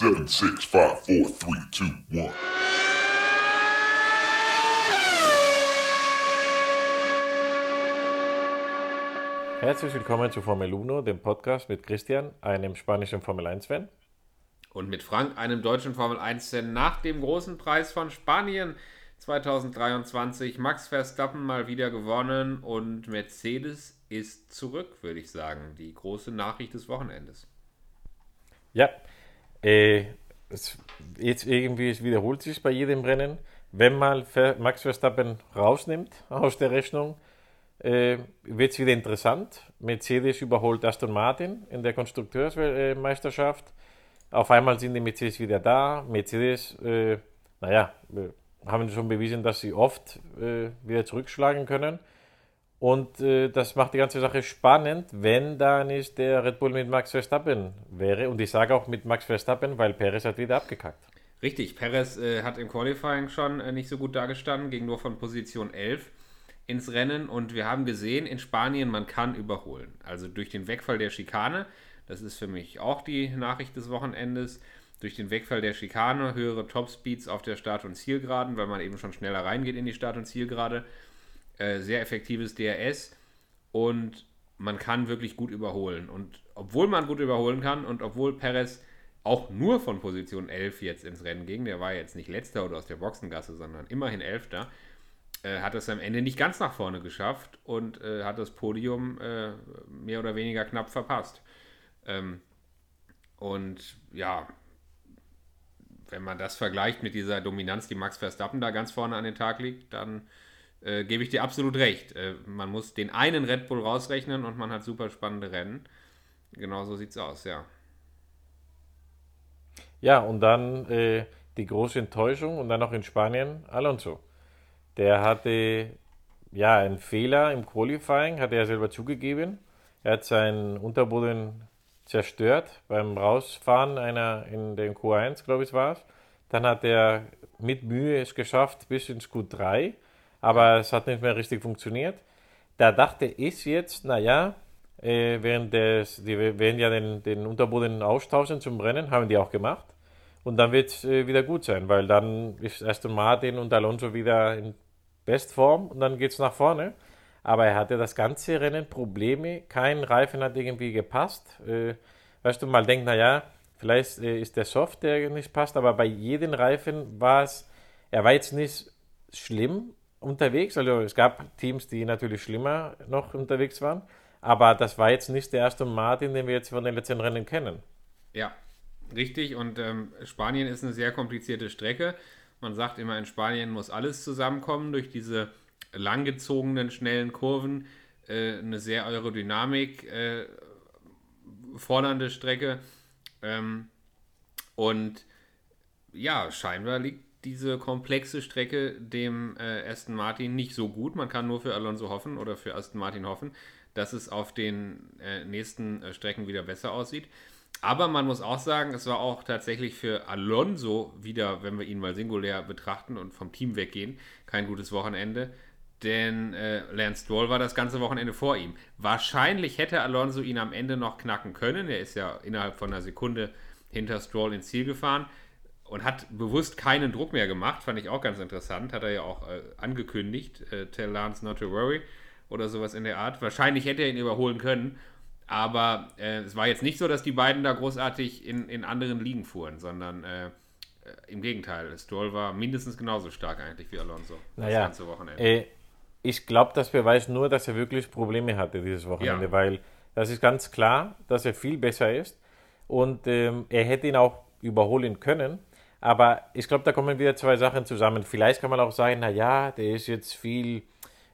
Seven, six, five, four, three, two, one. Herzlich willkommen zu Formel 1, dem Podcast mit Christian, einem spanischen Formel 1-Fan. Und mit Frank, einem deutschen Formel 1-Fan, nach dem großen Preis von Spanien 2023. Max Verstappen mal wieder gewonnen und Mercedes ist zurück, würde ich sagen. Die große Nachricht des Wochenendes. Ja, äh, es, jetzt irgendwie wiederholt sich bei jedem Rennen. Wenn mal Max Verstappen rausnimmt aus der Rechnung, äh, wird es wieder interessant. Mercedes überholt Aston Martin in der Konstrukteursmeisterschaft. Auf einmal sind die Mercedes wieder da. Mercedes, äh, naja, haben schon bewiesen, dass sie oft äh, wieder zurückschlagen können. Und äh, das macht die ganze Sache spannend, wenn da nicht der Red Bull mit Max Verstappen wäre. Und ich sage auch mit Max Verstappen, weil Perez hat wieder abgekackt. Richtig, Perez äh, hat im Qualifying schon äh, nicht so gut dargestanden, ging nur von Position 11 ins Rennen. Und wir haben gesehen, in Spanien, man kann überholen. Also durch den Wegfall der Schikane, das ist für mich auch die Nachricht des Wochenendes, durch den Wegfall der Schikane, höhere Topspeeds auf der Start- und Zielgeraden, weil man eben schon schneller reingeht in die Start- und Zielgerade äh, sehr effektives DRS und man kann wirklich gut überholen. Und obwohl man gut überholen kann und obwohl Perez auch nur von Position 11 jetzt ins Rennen ging, der war jetzt nicht letzter oder aus der Boxengasse, sondern immerhin elfter, äh, hat es am Ende nicht ganz nach vorne geschafft und äh, hat das Podium äh, mehr oder weniger knapp verpasst. Ähm, und ja, wenn man das vergleicht mit dieser Dominanz, die Max Verstappen da ganz vorne an den Tag legt, dann äh, gebe ich dir absolut recht. Äh, man muss den einen Red Bull rausrechnen und man hat super spannende Rennen. Genau so es aus, ja. Ja, und dann äh, die große Enttäuschung und dann noch in Spanien Alonso. Der hatte ja einen Fehler im Qualifying, hat er selber zugegeben. Er hat seinen Unterboden zerstört beim Rausfahren einer in den Q1, glaube ich, war es. Dann hat er mit Mühe es geschafft bis ins Q3 aber es hat nicht mehr richtig funktioniert. Da dachte ich jetzt, naja, äh, während des, die werden ja den, den Unterboden austauschen zum Rennen, haben die auch gemacht. Und dann wird es äh, wieder gut sein, weil dann ist Aston Martin und Alonso wieder in Bestform und dann geht es nach vorne. Aber er hatte das ganze Rennen Probleme, kein Reifen hat irgendwie gepasst. Äh, weißt du, mal denkt, naja, vielleicht äh, ist der Soft, der nicht passt, aber bei jedem Reifen war es, er war jetzt nicht schlimm, unterwegs. Also es gab Teams, die natürlich schlimmer noch unterwegs waren. Aber das war jetzt nicht der erste Martin, den wir jetzt von den letzten Rennen kennen. Ja, richtig. Und ähm, Spanien ist eine sehr komplizierte Strecke. Man sagt immer, in Spanien muss alles zusammenkommen durch diese langgezogenen, schnellen Kurven. Äh, eine sehr Aerodynamik äh, fordernde Strecke. Ähm, und ja, scheinbar liegt diese komplexe Strecke dem äh, Aston Martin nicht so gut. Man kann nur für Alonso hoffen oder für Aston Martin hoffen, dass es auf den äh, nächsten äh, Strecken wieder besser aussieht. Aber man muss auch sagen, es war auch tatsächlich für Alonso wieder, wenn wir ihn mal singulär betrachten und vom Team weggehen, kein gutes Wochenende. Denn äh, Lance Stroll war das ganze Wochenende vor ihm. Wahrscheinlich hätte Alonso ihn am Ende noch knacken können. Er ist ja innerhalb von einer Sekunde hinter Stroll ins Ziel gefahren und hat bewusst keinen Druck mehr gemacht, fand ich auch ganz interessant. Hat er ja auch äh, angekündigt, äh, Tell Lance not to worry oder sowas in der Art. Wahrscheinlich hätte er ihn überholen können, aber äh, es war jetzt nicht so, dass die beiden da großartig in, in anderen Ligen fuhren, sondern äh, äh, im Gegenteil. Stroll war mindestens genauso stark eigentlich wie Alonso naja, das ganze Wochenende. Äh, ich glaube, das beweist nur, dass er wirklich Probleme hatte dieses Wochenende, ja. weil das ist ganz klar, dass er viel besser ist und ähm, er hätte ihn auch überholen können aber ich glaube, da kommen wieder zwei Sachen zusammen. Vielleicht kann man auch sagen, naja, der ist jetzt viel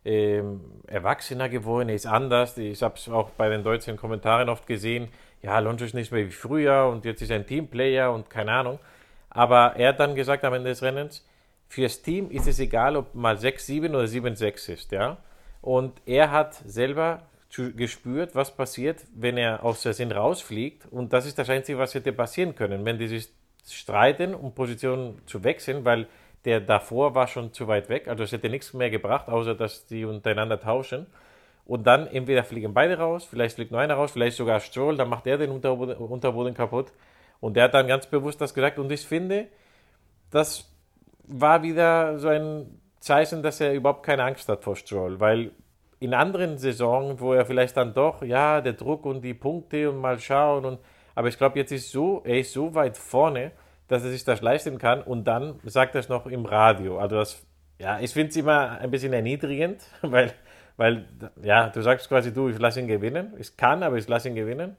ähm, erwachsener geworden, er ist anders. Ich habe es auch bei den deutschen Kommentaren oft gesehen, ja, Alonso ist nicht mehr wie früher und jetzt ist er ein Teamplayer und keine Ahnung. Aber er hat dann gesagt am Ende des Rennens, fürs Team ist es egal, ob mal 6-7 oder 7-6 ist, ja. Und er hat selber gespürt, was passiert, wenn er aus der Sinn rausfliegt. Und das ist das Einzige, was hätte passieren können, wenn dieses streiten, um Positionen zu wechseln, weil der davor war schon zu weit weg. Also es hätte nichts mehr gebracht, außer dass die untereinander tauschen. Und dann entweder fliegen beide raus, vielleicht fliegt nur einer raus, vielleicht sogar Stroll, dann macht er den Unterboden, Unterboden kaputt. Und der hat dann ganz bewusst das gesagt. Und ich finde, das war wieder so ein Zeichen, dass er überhaupt keine Angst hat vor Stroll, weil in anderen Saisonen, wo er vielleicht dann doch, ja, der Druck und die Punkte und mal schauen und aber ich glaube, jetzt ist so, er ist so weit vorne, dass er sich das leisten kann und dann sagt er es noch im Radio. Also das, ja, ich finde es immer ein bisschen erniedrigend, weil, weil, ja, du sagst quasi, du, ich lasse ihn gewinnen. Ich kann, aber ich lasse ihn gewinnen.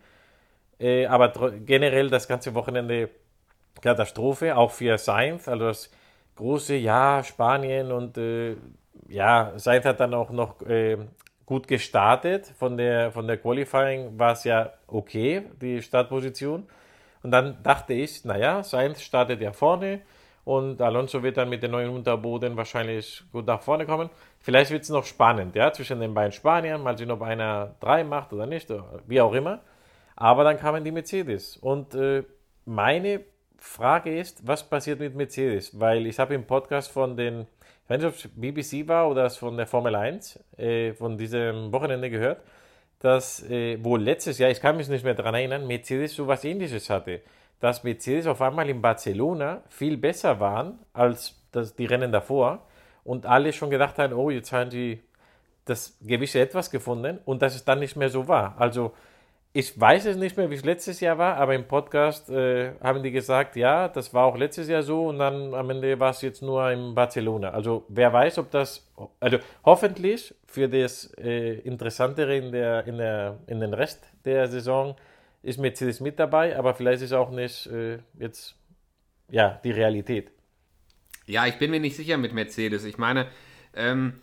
Äh, aber generell das ganze Wochenende Katastrophe, auch für Sainz, also das große Ja, Spanien und äh, ja, Sainz hat dann auch noch äh, gut gestartet. Von der, von der Qualifying war es ja okay, die Startposition. Und dann dachte ich, naja, Sainz startet ja vorne und Alonso wird dann mit dem neuen Unterboden wahrscheinlich gut nach vorne kommen. Vielleicht wird es noch spannend, ja, zwischen den beiden Spaniern, mal sehen, ob einer drei macht oder nicht, oder wie auch immer. Aber dann kamen die Mercedes. Und äh, meine Frage ist, was passiert mit Mercedes? Weil ich habe im Podcast von den, ob es BBC war oder es von der Formel 1, äh, von diesem Wochenende gehört, dass äh, wohl letztes Jahr, ich kann mich nicht mehr daran erinnern, Mercedes so was ähnliches hatte. Dass Mercedes auf einmal in Barcelona viel besser waren als das, die Rennen davor und alle schon gedacht haben, oh, jetzt haben sie das gewisse Etwas gefunden und dass es dann nicht mehr so war. Also ich weiß es nicht mehr, wie es letztes Jahr war, aber im Podcast äh, haben die gesagt, ja, das war auch letztes Jahr so und dann am Ende war es jetzt nur in Barcelona. Also wer weiß, ob das, also hoffentlich für das äh, Interessantere in, der, in, der, in den Rest der Saison ist Mercedes mit dabei, aber vielleicht ist auch nicht äh, jetzt ja, die Realität. Ja, ich bin mir nicht sicher mit Mercedes. Ich meine, ähm,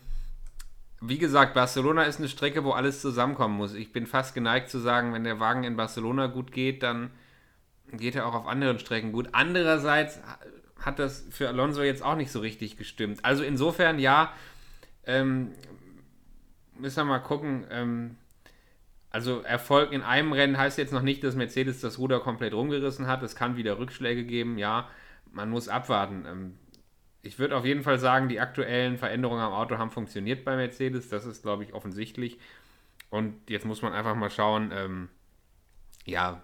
wie gesagt, Barcelona ist eine Strecke, wo alles zusammenkommen muss. Ich bin fast geneigt zu sagen, wenn der Wagen in Barcelona gut geht, dann geht er auch auf anderen Strecken gut. Andererseits hat das für Alonso jetzt auch nicht so richtig gestimmt. Also insofern ja, ähm, müssen wir mal gucken. Ähm, also Erfolg in einem Rennen heißt jetzt noch nicht, dass Mercedes das Ruder komplett rumgerissen hat. Es kann wieder Rückschläge geben. Ja, man muss abwarten. Ähm, ich würde auf jeden Fall sagen, die aktuellen Veränderungen am Auto haben funktioniert bei Mercedes. Das ist, glaube ich, offensichtlich. Und jetzt muss man einfach mal schauen, ähm, ja,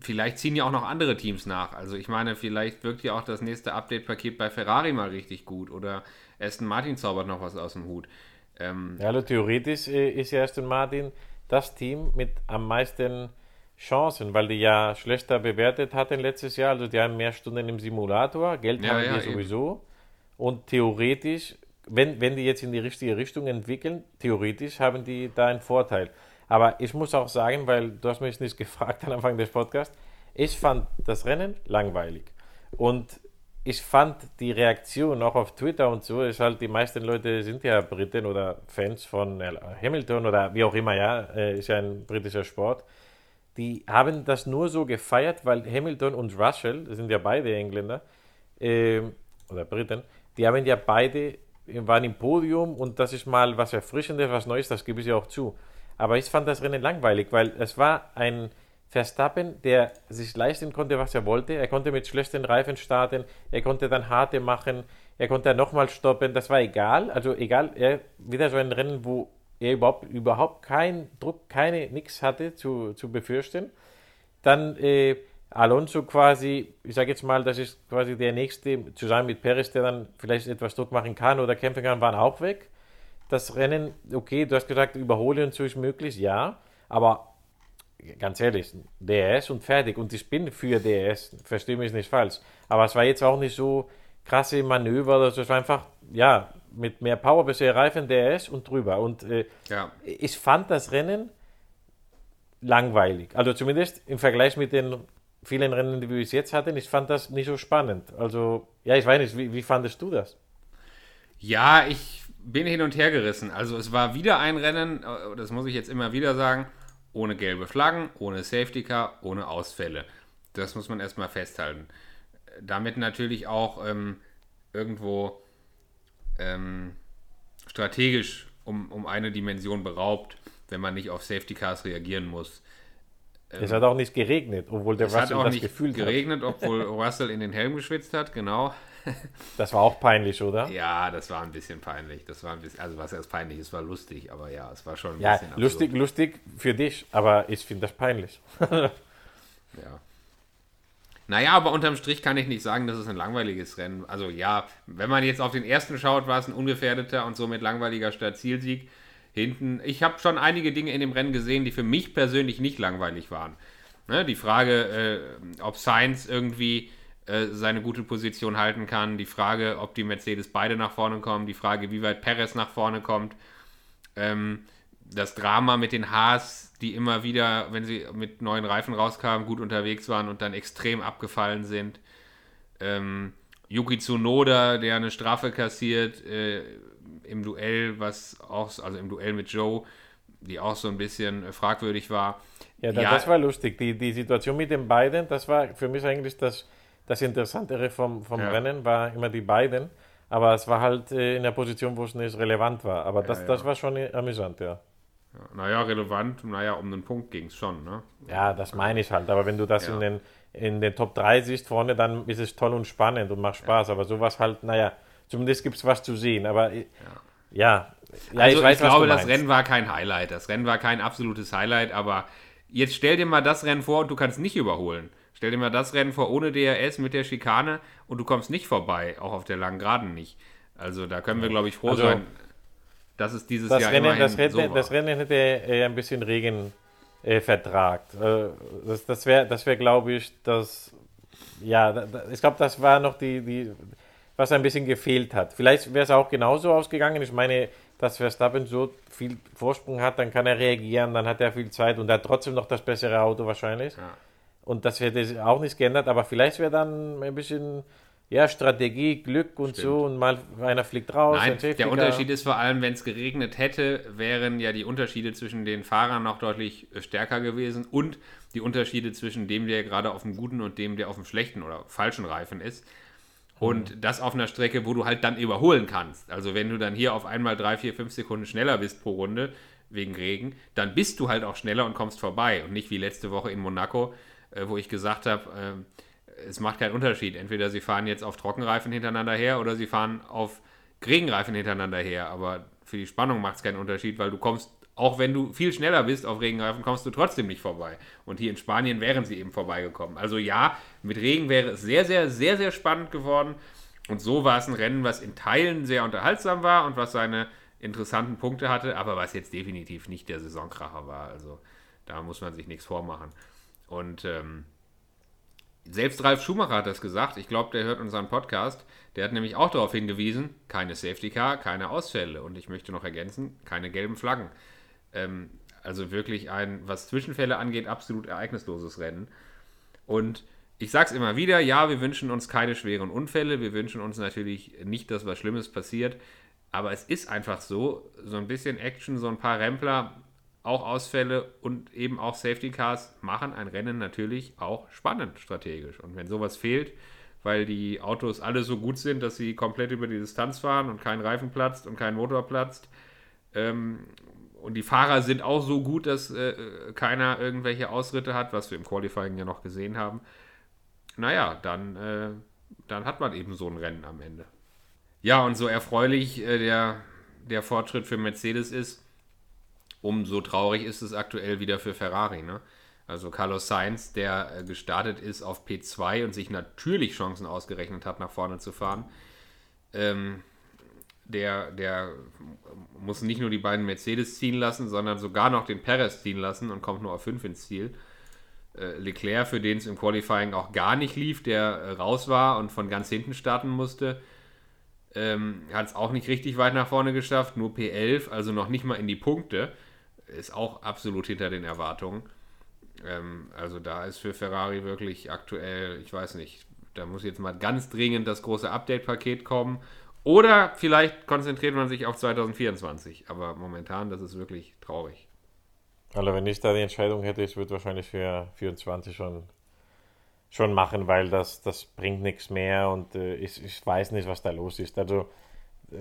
vielleicht ziehen ja auch noch andere Teams nach. Also ich meine, vielleicht wirkt ja auch das nächste Update-Paket bei Ferrari mal richtig gut oder Aston Martin zaubert noch was aus dem Hut. Ähm, ja, also theoretisch äh, ist ja Aston Martin das Team mit am meisten Chancen, weil die ja schlechter bewertet hatten letztes Jahr. Also die haben mehr Stunden im Simulator, Geld ja, haben ja, die sowieso. Eben. Und theoretisch, wenn, wenn die jetzt in die richtige Richtung entwickeln, theoretisch haben die da einen Vorteil. Aber ich muss auch sagen, weil du hast mich nicht gefragt am Anfang des Podcasts, ich fand das Rennen langweilig. Und ich fand die Reaktion auch auf Twitter und so, ist halt, die meisten Leute sind ja Briten oder Fans von Hamilton oder wie auch immer, ja, äh, ist ja ein britischer Sport die haben das nur so gefeiert, weil Hamilton und Russell, das sind ja beide Engländer, äh, oder Briten, die haben ja beide, waren im Podium und das ist mal was Erfrischendes, was Neues, das gebe ich ja auch zu. Aber ich fand das Rennen langweilig, weil es war ein Verstappen, der sich leisten konnte, was er wollte. Er konnte mit schlechten Reifen starten, er konnte dann harte machen, er konnte nochmal stoppen, das war egal. Also egal, er wieder so ein Rennen, wo er überhaupt, überhaupt keinen Druck, keine, nichts hatte zu, zu befürchten. Dann äh, Alonso quasi, ich sage jetzt mal, das ist quasi der nächste, zusammen mit Perez, der dann vielleicht etwas Druck machen kann oder kämpfen kann, waren auch weg. Das Rennen, okay, du hast gesagt, überholen und so ist möglich, ja, aber ganz ehrlich, DRS und fertig. Und ich bin für DRS, verstehe mich nicht falsch. Aber es war jetzt auch nicht so krasse Manöver, also es war einfach, ja, mit mehr Power, bessere Reifen, DRS und drüber. Und äh, ja. ich fand das Rennen langweilig. Also zumindest im Vergleich mit den vielen Rennen, die wir bis jetzt hatten, ich fand das nicht so spannend. Also, ja, ich weiß nicht, wie, wie fandest du das? Ja, ich bin hin und her gerissen. Also es war wieder ein Rennen, äh, das muss ich jetzt immer wieder sagen, ohne gelbe Flaggen, ohne Safety Car, ohne Ausfälle. Das muss man erstmal festhalten. Damit natürlich auch ähm, irgendwo ähm, strategisch um, um eine Dimension beraubt, wenn man nicht auf Safety Cars reagieren muss. es hat auch nicht geregnet, obwohl der es Russell hat auch das nicht gefühlt geregnet, hat. obwohl Russell in den Helm geschwitzt hat, genau. Das war auch peinlich, oder? Ja, das war ein bisschen peinlich. Das war ein bisschen, also was erst peinlich ist, war lustig, aber ja, es war schon ein ja, bisschen lustig, absurd. lustig für dich, aber ich finde das peinlich. ja. Naja, aber unterm Strich kann ich nicht sagen, dass es ein langweiliges Rennen. Also ja, wenn man jetzt auf den ersten schaut, war es ein ungefährdeter und somit langweiliger Start-Zielsieg. Hinten, ich habe schon einige Dinge in dem Rennen gesehen, die für mich persönlich nicht langweilig waren. Ne, die Frage, äh, ob Sainz irgendwie äh, seine gute Position halten kann, die Frage, ob die Mercedes beide nach vorne kommen, die Frage, wie weit Perez nach vorne kommt. Ähm, das Drama mit den Haas, die immer wieder, wenn sie mit neuen Reifen rauskamen, gut unterwegs waren und dann extrem abgefallen sind. Ähm, Yuki Tsunoda, der eine Strafe kassiert äh, im Duell, was auch, also im Duell mit Joe, die auch so ein bisschen äh, fragwürdig war. Ja, da, ja, das war lustig. Die, die Situation mit den beiden, das war für mich eigentlich das, das Interessantere vom, vom ja. Rennen, war immer die beiden. Aber es war halt äh, in der Position, wo es nicht relevant war. Aber das, ja, das war schon amüsant, ja. Ja, naja, relevant, naja, um einen Punkt ging es schon, ne? Ja, das meine ich halt. Aber wenn du das ja. in, den, in den Top 3 siehst vorne, dann ist es toll und spannend und macht Spaß. Ja. Aber sowas halt, naja, zumindest gibt es was zu sehen. Aber ja, ja, also ich, weiß, ich glaube, das Rennen war kein Highlight. Das Rennen war kein absolutes Highlight, aber jetzt stell dir mal das Rennen vor und du kannst nicht überholen. Stell dir mal das Rennen vor ohne DRS mit der Schikane und du kommst nicht vorbei, auch auf der langen Geraden nicht. Also da können wir, glaube ich, froh also, sein dass es dieses das Jahr Rennen, das, Rennen, so das Rennen hätte äh, ein bisschen Regen äh, vertragt. Äh, das das wäre, das wär, glaube ich, das. Ja, da, ich glaube, das war noch die, die, was ein bisschen gefehlt hat. Vielleicht wäre es auch genauso ausgegangen. Ich meine, dass Verstappen so viel Vorsprung hat, dann kann er reagieren, dann hat er viel Zeit und hat trotzdem noch das bessere Auto wahrscheinlich. Ja. Und das hätte auch nicht geändert, aber vielleicht wäre dann ein bisschen ja, Strategie, Glück und Stimmt. so und mal einer fliegt raus. Nein, der Unterschied ist vor allem, wenn es geregnet hätte, wären ja die Unterschiede zwischen den Fahrern noch deutlich äh, stärker gewesen und die Unterschiede zwischen dem, der gerade auf dem guten und dem, der auf dem schlechten oder falschen Reifen ist. Und mhm. das auf einer Strecke, wo du halt dann überholen kannst. Also wenn du dann hier auf einmal drei, vier, fünf Sekunden schneller bist pro Runde wegen Regen, dann bist du halt auch schneller und kommst vorbei. Und nicht wie letzte Woche in Monaco, äh, wo ich gesagt habe, äh, es macht keinen Unterschied. Entweder sie fahren jetzt auf Trockenreifen hintereinander her oder sie fahren auf Regenreifen hintereinander her. Aber für die Spannung macht es keinen Unterschied, weil du kommst, auch wenn du viel schneller bist auf Regenreifen, kommst du trotzdem nicht vorbei. Und hier in Spanien wären sie eben vorbeigekommen. Also ja, mit Regen wäre es sehr, sehr, sehr, sehr spannend geworden. Und so war es ein Rennen, was in Teilen sehr unterhaltsam war und was seine interessanten Punkte hatte, aber was jetzt definitiv nicht der Saisonkracher war. Also da muss man sich nichts vormachen. Und ähm, selbst Ralf Schumacher hat das gesagt. Ich glaube, der hört unseren Podcast. Der hat nämlich auch darauf hingewiesen, keine Safety Car, keine Ausfälle. Und ich möchte noch ergänzen, keine gelben Flaggen. Ähm, also wirklich ein, was Zwischenfälle angeht, absolut ereignisloses Rennen. Und ich sage es immer wieder, ja, wir wünschen uns keine schweren Unfälle. Wir wünschen uns natürlich nicht, dass was Schlimmes passiert. Aber es ist einfach so, so ein bisschen Action, so ein paar Rempler auch Ausfälle und eben auch Safety Cars machen ein Rennen natürlich auch spannend strategisch. Und wenn sowas fehlt, weil die Autos alle so gut sind, dass sie komplett über die Distanz fahren und kein Reifen platzt und kein Motor platzt, ähm, und die Fahrer sind auch so gut, dass äh, keiner irgendwelche Ausritte hat, was wir im Qualifying ja noch gesehen haben, naja, dann, äh, dann hat man eben so ein Rennen am Ende. Ja, und so erfreulich äh, der, der Fortschritt für Mercedes ist, umso traurig ist es aktuell wieder für Ferrari. Ne? Also Carlos Sainz, der äh, gestartet ist auf P2 und sich natürlich Chancen ausgerechnet hat, nach vorne zu fahren, ähm, der, der muss nicht nur die beiden Mercedes ziehen lassen, sondern sogar noch den Perez ziehen lassen und kommt nur auf 5 ins Ziel. Äh, Leclerc, für den es im Qualifying auch gar nicht lief, der äh, raus war und von ganz hinten starten musste, ähm, hat es auch nicht richtig weit nach vorne geschafft, nur P11, also noch nicht mal in die Punkte ist auch absolut hinter den Erwartungen. Ähm, also da ist für Ferrari wirklich aktuell, ich weiß nicht, da muss jetzt mal ganz dringend das große Update-Paket kommen. Oder vielleicht konzentriert man sich auf 2024. Aber momentan, das ist wirklich traurig. Also wenn ich da die Entscheidung hätte, ich würde wahrscheinlich für 24 schon, schon machen, weil das, das bringt nichts mehr und äh, ich, ich weiß nicht, was da los ist. Also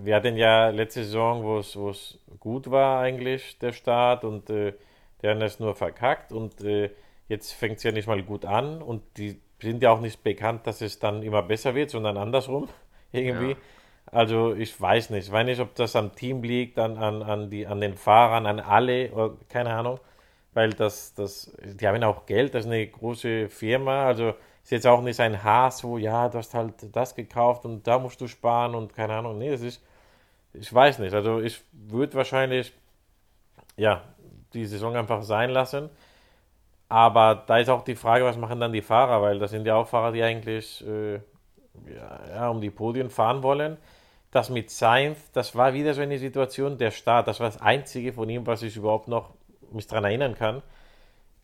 wir hatten ja letzte Saison, wo es gut war eigentlich, der Start und äh, die haben es nur verkackt und äh, jetzt fängt es ja nicht mal gut an und die sind ja auch nicht bekannt, dass es dann immer besser wird, sondern andersrum irgendwie. Ja. Also ich weiß nicht, ich weiß nicht, ob das am Team liegt, an, an, an, die, an den Fahrern, an alle, oder, keine Ahnung, weil das, das, die haben ja auch Geld, das ist eine große Firma, also ist jetzt auch nicht ein Haas, wo, ja, du hast halt das gekauft und da musst du sparen und keine Ahnung. Nee, das ist, ich weiß nicht. Also ich würde wahrscheinlich, ja, die Saison einfach sein lassen. Aber da ist auch die Frage, was machen dann die Fahrer, weil das sind ja auch Fahrer, die eigentlich äh, ja, um die Podien fahren wollen. Das mit Sainz, das war wieder so eine Situation, der Start, das war das einzige von ihm, was ich überhaupt noch mich daran erinnern kann.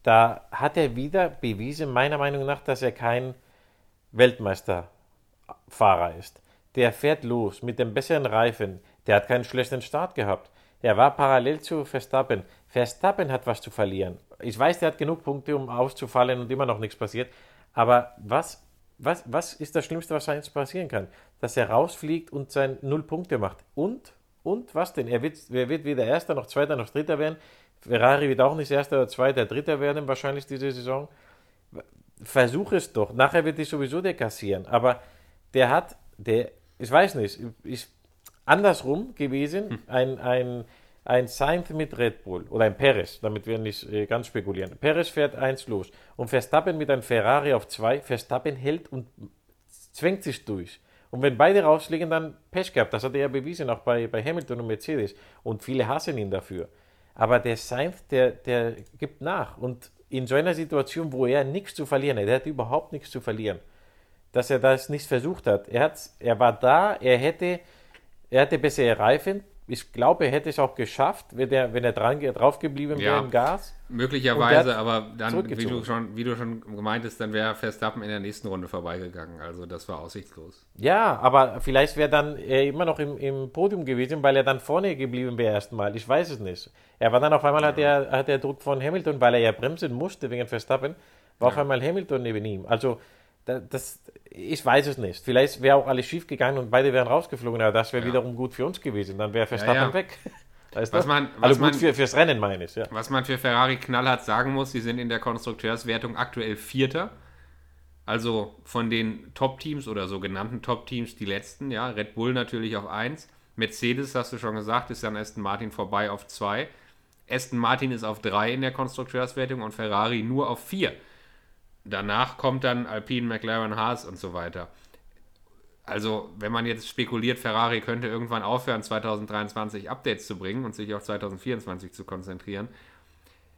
Da hat er wieder bewiesen, meiner Meinung nach, dass er kein Weltmeisterfahrer ist. Der fährt los mit dem besseren Reifen. Der hat keinen schlechten Start gehabt. Er war parallel zu Verstappen. Verstappen hat was zu verlieren. Ich weiß, der hat genug Punkte, um auszufallen und immer noch nichts passiert. Aber was, was, was ist das Schlimmste, was jetzt passieren kann? Dass er rausfliegt und sein Null Punkte macht. Und, und was denn? Er wird, er wird weder Erster noch Zweiter noch Dritter werden. Ferrari wird auch nicht Erster oder Zweiter, Dritter werden wahrscheinlich diese Saison. Versuch es doch. Nachher wird dich sowieso dekassieren. Aber der hat, der, ich weiß nicht, ich, andersrum gewesen, hm. ein, ein, ein Sainz mit Red Bull oder ein Perez, damit wir nicht äh, ganz spekulieren. Perez fährt eins los und Verstappen mit einem Ferrari auf zwei. Verstappen hält und zwängt sich durch. Und wenn beide rausfliegen, dann Pech gehabt. Das hat er ja bewiesen, auch bei, bei Hamilton und Mercedes. Und viele hassen ihn dafür. Aber der Sainz, der, der gibt nach. Und in so einer Situation, wo er nichts zu verlieren hat, er hat überhaupt nichts zu verlieren, dass er das nicht versucht hat. Er, er war da, er hätte er hatte bessere Reifen. Ich glaube, er hätte es auch geschafft, wenn er, wenn er dran, drauf geblieben wäre ja, im Gas. Möglicherweise, aber dann, wie du, schon, wie du schon gemeint hast, dann wäre Verstappen in der nächsten Runde vorbeigegangen. Also das war aussichtslos. Ja, aber vielleicht wäre dann er immer noch im, im Podium gewesen, weil er dann vorne geblieben wäre erstmal. Ich weiß es nicht. Er war dann auf einmal, ja. hat, er, hat er Druck von Hamilton, weil er ja bremsen musste wegen Verstappen, war ja. auf einmal Hamilton neben ihm. Also das, ich weiß es nicht. Vielleicht wäre auch alles schief gegangen und beide wären rausgeflogen, aber das wäre ja. wiederum gut für uns gewesen. Dann wäre Verstappen ja, ja. weg. was das? man, was also gut man, für, fürs Rennen meine ich. Ja. Was man für Ferrari knallhart sagen muss, sie sind in der Konstrukteurswertung aktuell Vierter. Also von den Top-Teams oder sogenannten Top-Teams die letzten, ja. Red Bull natürlich auf 1. Mercedes, hast du schon gesagt, ist an Aston Martin vorbei auf 2. Aston Martin ist auf 3 in der Konstrukteurswertung und Ferrari nur auf 4. Danach kommt dann Alpine, McLaren, Haas und so weiter. Also, wenn man jetzt spekuliert, Ferrari könnte irgendwann aufhören, 2023 Updates zu bringen und sich auf 2024 zu konzentrieren,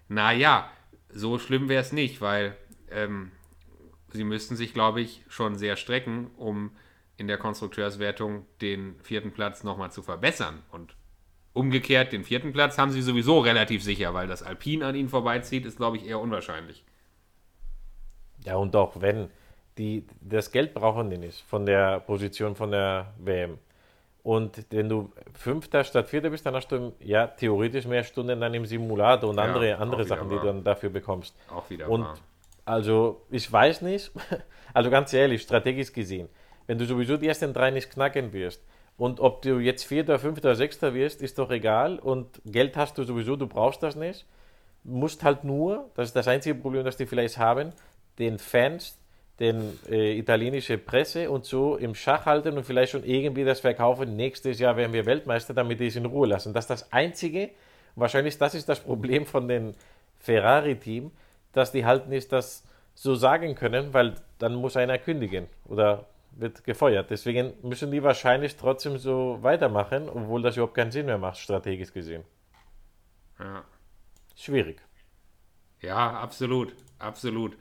naja, so schlimm wäre es nicht, weil ähm, sie müssten sich, glaube ich, schon sehr strecken, um in der Konstrukteurswertung den vierten Platz nochmal zu verbessern. Und umgekehrt, den vierten Platz haben sie sowieso relativ sicher, weil das Alpine an ihnen vorbeizieht, ist, glaube ich, eher unwahrscheinlich. Ja, und auch wenn die das Geld brauchen die nicht von der Position von der WM. Und wenn du Fünfter statt Vierter bist, dann hast du ja theoretisch mehr Stunden dann im Simulator und ja, andere, andere Sachen, die du dann dafür bekommst. Auch wieder Und wahr. also, ich weiß nicht, also ganz ehrlich, strategisch gesehen, wenn du sowieso die ersten drei nicht knacken wirst und ob du jetzt Vierter, Fünfter, Sechster wirst, ist doch egal und Geld hast du sowieso, du brauchst das nicht. Musst halt nur, das ist das einzige Problem, das die vielleicht haben, den Fans, den äh, italienische Presse und so im Schach halten und vielleicht schon irgendwie das verkaufen. Nächstes Jahr werden wir Weltmeister, damit die es in Ruhe lassen. Das ist das Einzige, wahrscheinlich das ist das Problem von dem Ferrari-Team, dass die halt nicht das so sagen können, weil dann muss einer kündigen oder wird gefeuert. Deswegen müssen die wahrscheinlich trotzdem so weitermachen, obwohl das überhaupt keinen Sinn mehr macht, strategisch gesehen. Ja. Schwierig. Ja, absolut. Absolut.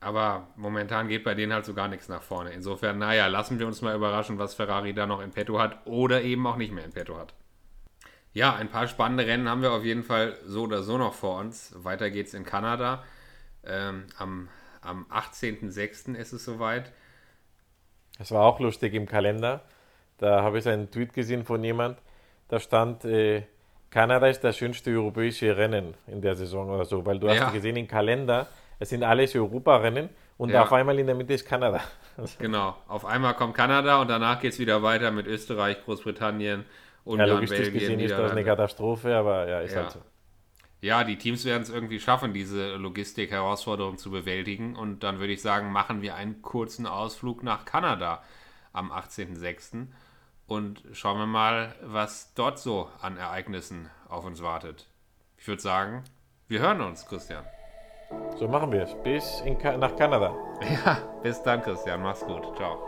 Aber momentan geht bei denen halt so gar nichts nach vorne. Insofern, naja, lassen wir uns mal überraschen, was Ferrari da noch in petto hat oder eben auch nicht mehr in petto hat. Ja, ein paar spannende Rennen haben wir auf jeden Fall so oder so noch vor uns. Weiter geht's in Kanada. Ähm, am am 18.06. ist es soweit. Das war auch lustig im Kalender. Da habe ich einen Tweet gesehen von jemand, da stand, äh, Kanada ist das schönste europäische Rennen in der Saison oder so, weil du ja. hast gesehen im Kalender, es sind alles Europarennen und ja. auf einmal in der Mitte ist Kanada. genau, auf einmal kommt Kanada und danach geht es wieder weiter mit Österreich, Großbritannien, Ungarn, ja, logistisch Belgien, gesehen ist das eine Katastrophe, aber ja, ist ja. halt so. Ja, die Teams werden es irgendwie schaffen, diese Logistik-Herausforderung zu bewältigen. Und dann würde ich sagen, machen wir einen kurzen Ausflug nach Kanada am 18.06. und schauen wir mal, was dort so an Ereignissen auf uns wartet. Ich würde sagen, wir hören uns, Christian. So machen wir es. Bis in, nach Kanada. Ja, Bis dann, Christian. Mach's gut. Ciao.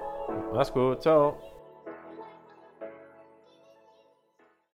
Mach's gut. Ciao.